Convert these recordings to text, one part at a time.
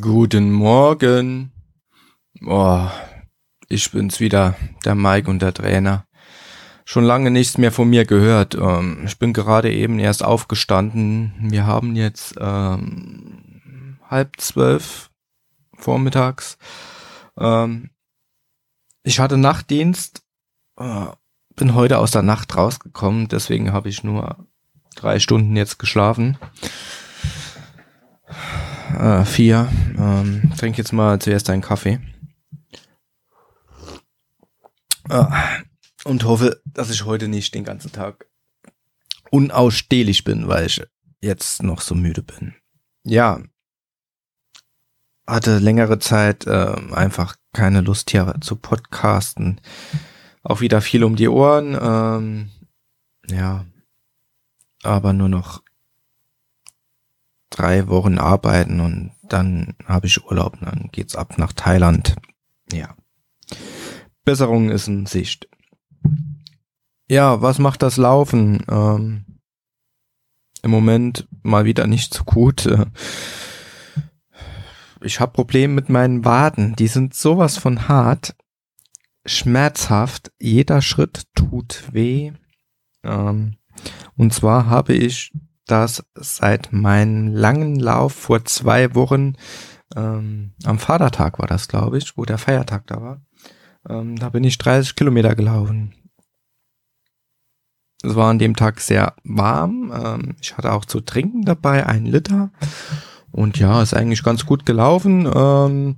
Guten Morgen. Oh, ich bin's wieder, der Mike und der Trainer. Schon lange nichts mehr von mir gehört. Ähm, ich bin gerade eben erst aufgestanden. Wir haben jetzt ähm, halb zwölf vormittags. Ähm, ich hatte Nachtdienst, äh, bin heute aus der Nacht rausgekommen, deswegen habe ich nur drei Stunden jetzt geschlafen äh, vier. Ähm, trink jetzt mal zuerst einen Kaffee. Äh, und hoffe, dass ich heute nicht den ganzen Tag unausstehlich bin, weil ich jetzt noch so müde bin. Ja, hatte längere Zeit äh, einfach keine Lust hier zu podcasten. Auch wieder viel um die Ohren. Ähm, ja, aber nur noch drei Wochen arbeiten und dann habe ich Urlaub und dann geht's ab nach Thailand. Ja. Besserung ist in Sicht. Ja, was macht das Laufen? Ähm, Im Moment mal wieder nicht so gut. Ich habe Probleme mit meinen Waden. Die sind sowas von hart, schmerzhaft. Jeder Schritt tut weh. Ähm, und zwar habe ich das seit meinem langen Lauf vor zwei Wochen, ähm, am Vatertag war das, glaube ich, wo der Feiertag da war. Ähm, da bin ich 30 Kilometer gelaufen. Es war an dem Tag sehr warm. Ähm, ich hatte auch zu trinken dabei, ein Liter. Und ja, ist eigentlich ganz gut gelaufen. Ähm,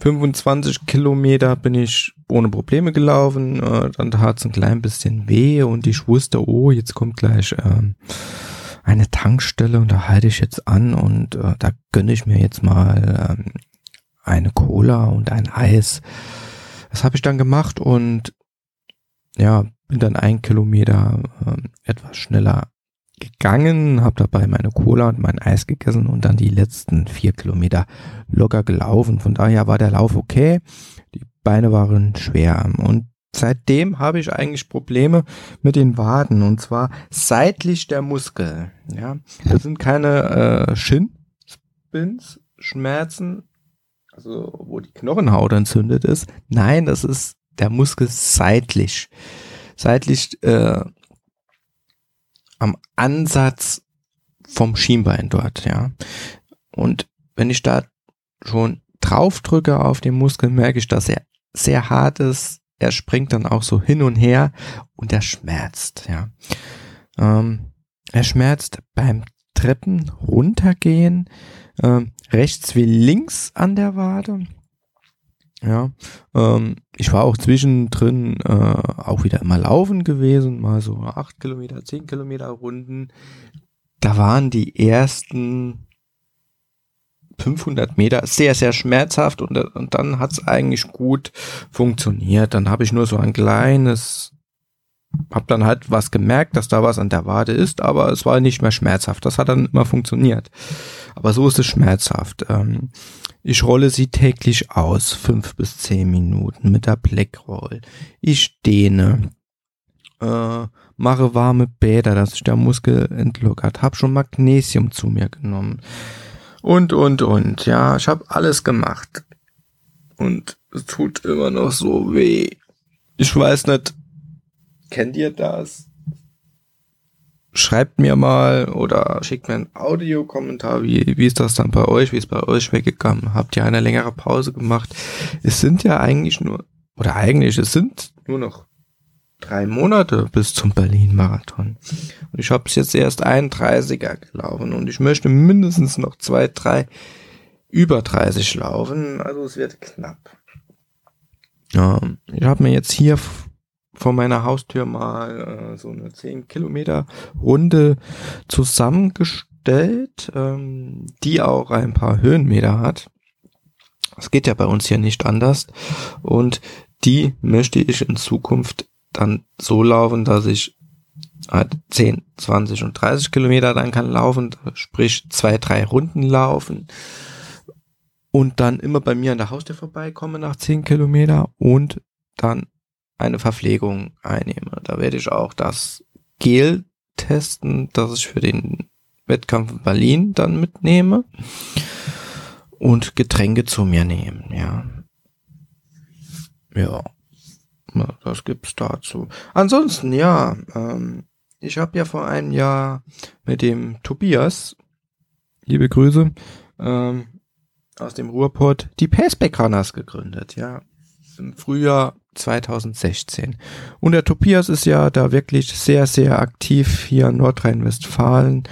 25 Kilometer bin ich ohne Probleme gelaufen. Äh, dann tat es ein klein bisschen weh und ich wusste, oh, jetzt kommt gleich ähm, eine Tankstelle und da halte ich jetzt an und äh, da gönne ich mir jetzt mal ähm, eine Cola und ein Eis. Das habe ich dann gemacht und ja, bin dann ein Kilometer äh, etwas schneller gegangen, habe dabei meine Cola und mein Eis gegessen und dann die letzten vier Kilometer locker gelaufen. Von daher war der Lauf okay. Die Beine waren schwer und seitdem habe ich eigentlich Probleme mit den Waden und zwar seitlich der Muskel. Ja, das sind keine äh, Shin-Spins, Schmerzen, also wo die Knochenhaut entzündet ist. Nein, das ist der Muskel seitlich, seitlich äh, am Ansatz vom Schienbein dort. Ja, und wenn ich da schon drauf drücke auf den Muskel, merke ich, dass er sehr hart ist, er springt dann auch so hin und her und er schmerzt, ja. Ähm, er schmerzt beim Treppen runtergehen, ähm, rechts wie links an der Wade. Ja, ähm, ich war auch zwischendrin äh, auch wieder immer laufen gewesen, mal so acht Kilometer, zehn Kilometer Runden. Da waren die ersten 500 Meter sehr, sehr schmerzhaft und, und dann hat es eigentlich gut funktioniert. Dann habe ich nur so ein kleines, habe dann halt was gemerkt, dass da was an der Wade ist, aber es war nicht mehr schmerzhaft. Das hat dann immer funktioniert. Aber so ist es schmerzhaft. Ähm, ich rolle sie täglich aus, fünf bis zehn Minuten mit der Blackroll. Ich dehne, äh, mache warme Bäder, dass sich der Muskel entlockert. Hab schon Magnesium zu mir genommen und, und, und. Ja, ich habe alles gemacht. Und es tut immer noch so weh. Ich weiß nicht, kennt ihr das? Schreibt mir mal oder schickt mir einen Audiokommentar, wie, wie ist das dann bei euch, wie ist bei euch weggegangen? Habt ihr eine längere Pause gemacht? Es sind ja eigentlich nur, oder eigentlich, es sind nur noch drei Monate bis zum Berlin-Marathon. Und ich habe es jetzt erst 31er gelaufen und ich möchte mindestens noch zwei, drei über 30 laufen. Also es wird knapp. Ja, ich habe mir jetzt hier vor meiner Haustür mal äh, so eine 10 Kilometer Runde zusammengestellt, ähm, die auch ein paar Höhenmeter hat. Das geht ja bei uns hier nicht anders. Und die möchte ich in Zukunft dann so laufen, dass ich halt 10, 20 und 30 Kilometer dann kann laufen, sprich zwei, drei Runden laufen und dann immer bei mir an der Haustür vorbeikomme nach 10 Kilometer und dann eine Verpflegung einnehme. Da werde ich auch das Gel testen, das ich für den Wettkampf in Berlin dann mitnehme. und Getränke zu mir nehmen, ja. Ja, das gibt's dazu. Ansonsten, ja, ähm, ich habe ja vor einem Jahr mit dem Tobias, liebe Grüße, ähm, aus dem Ruhrpott, die Paceback Runners gegründet, ja. Im Frühjahr 2016. Und der Tobias ist ja da wirklich sehr, sehr aktiv hier in Nordrhein-Westfalen.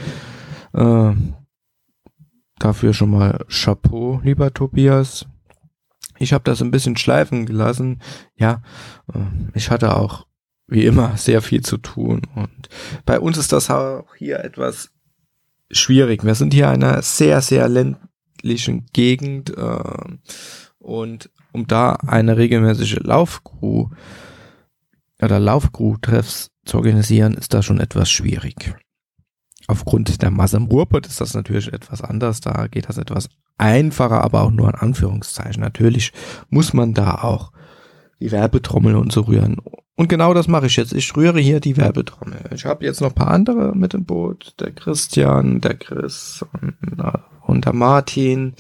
Äh, dafür schon mal Chapeau, lieber Tobias. Ich habe das ein bisschen schleifen gelassen. Ja, äh, ich hatte auch wie immer sehr viel zu tun. Und bei uns ist das auch hier etwas schwierig. Wir sind hier in einer sehr, sehr ländlichen Gegend. Äh, und um da eine regelmäßige Laufcrew oder Laufcrew-Treffs zu organisieren, ist das schon etwas schwierig. Aufgrund der Masse im Ruhrpott ist das natürlich etwas anders. Da geht das etwas einfacher, aber auch nur in Anführungszeichen. Natürlich muss man da auch die Werbetrommel und so rühren. Und genau das mache ich jetzt. Ich rühre hier die Werbetrommel. Ich habe jetzt noch ein paar andere mit im Boot. Der Christian, der Chris und, und der Martin.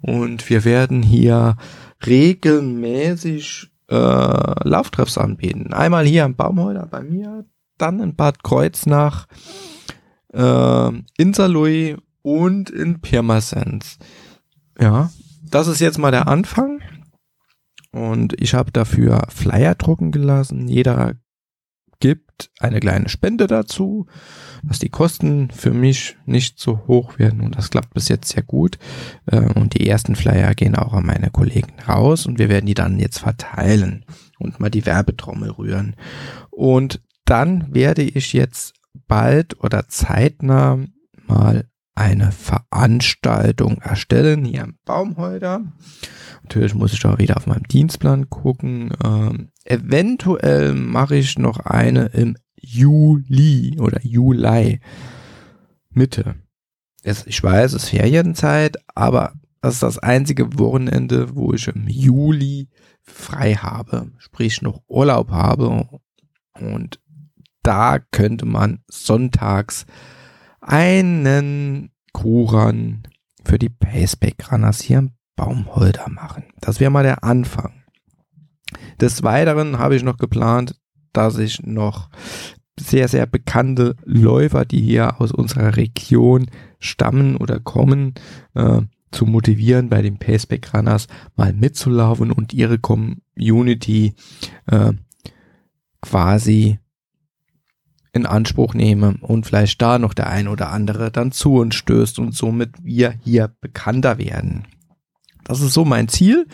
Und wir werden hier regelmäßig äh, Lauftreffs anbieten. Einmal hier am Baumholder bei mir, dann in Bad Kreuznach, äh, in Saarlouis und in Pirmasens. Ja, das ist jetzt mal der Anfang. Und ich habe dafür Flyer drucken gelassen. Jeder gibt eine kleine Spende dazu, dass die Kosten für mich nicht so hoch werden. Und das klappt bis jetzt sehr gut. Äh, und die ersten Flyer gehen auch an meine Kollegen raus und wir werden die dann jetzt verteilen und mal die Werbetrommel rühren. Und dann werde ich jetzt bald oder zeitnah mal eine Veranstaltung erstellen hier im Baumholder. Natürlich muss ich auch wieder auf meinem Dienstplan gucken. Ähm, eventuell mache ich noch eine im Juli oder Juli. Mitte. Es, ich weiß, es ist Ferienzeit, aber das ist das einzige Wochenende, wo ich im Juli frei habe, sprich noch Urlaub habe. Und da könnte man sonntags einen Kuran für die Paceback Runners hier im Baumholder machen. Das wäre mal der Anfang. Des Weiteren habe ich noch geplant, dass ich noch sehr, sehr bekannte Läufer, die hier aus unserer Region stammen oder kommen, äh, zu motivieren, bei den Paceback Runners mal mitzulaufen und ihre Community äh, quasi in Anspruch nehme und vielleicht da noch der ein oder andere dann zu uns stößt und somit wir hier bekannter werden. Das ist so mein Ziel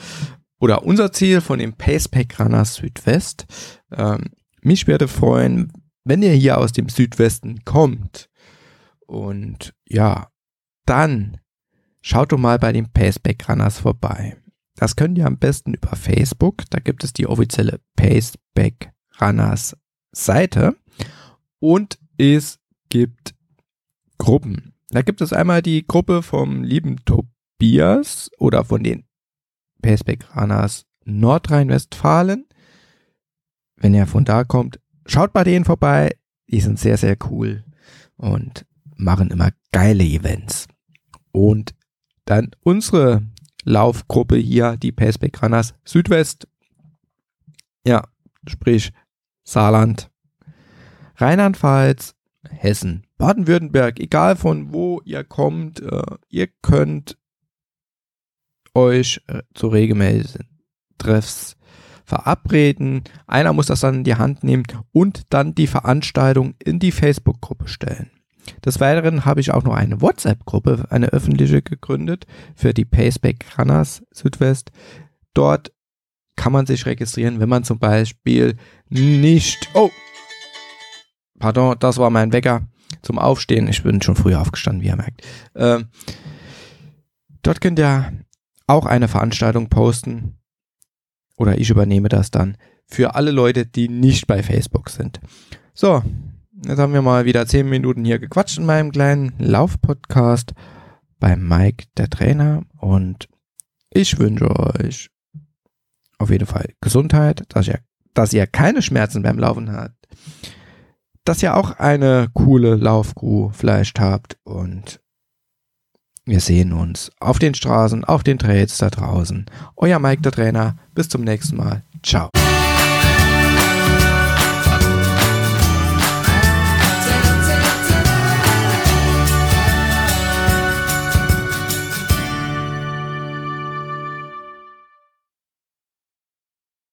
oder unser Ziel von dem Pacepack Runners Südwest. Ähm, mich würde freuen, wenn ihr hier aus dem Südwesten kommt und ja, dann schaut doch mal bei den Paceback Runners vorbei. Das könnt ihr am besten über Facebook. Da gibt es die offizielle Paceback Runners Seite. Und es gibt Gruppen. Da gibt es einmal die Gruppe vom lieben Tobias oder von den Perspekranas Nordrhein-Westfalen. Wenn ihr von da kommt, schaut bei denen vorbei. Die sind sehr, sehr cool und machen immer geile Events. Und dann unsere Laufgruppe hier, die Perspekranas Südwest. Ja, sprich Saarland, Rheinland-Pfalz, Hessen, Baden-Württemberg, egal von wo ihr kommt, äh, ihr könnt euch äh, zu regelmäßigen Treffs verabreden. Einer muss das dann in die Hand nehmen und dann die Veranstaltung in die Facebook-Gruppe stellen. Des Weiteren habe ich auch noch eine WhatsApp-Gruppe, eine öffentliche gegründet für die Paceback Runners Südwest. Dort kann man sich registrieren, wenn man zum Beispiel nicht, oh, Pardon, das war mein Wecker zum Aufstehen. Ich bin schon früher aufgestanden, wie ihr merkt. Äh, dort könnt ihr auch eine Veranstaltung posten. Oder ich übernehme das dann für alle Leute, die nicht bei Facebook sind. So, jetzt haben wir mal wieder zehn Minuten hier gequatscht in meinem kleinen Laufpodcast bei Mike, der Trainer. Und ich wünsche euch auf jeden Fall Gesundheit, dass ihr, dass ihr keine Schmerzen beim Laufen habt dass ihr auch eine coole Laufcrew vielleicht habt und Wir sehen uns auf den Straßen, auf den Trails da draußen. Euer Mike, der Trainer. Bis zum nächsten Mal. Ciao.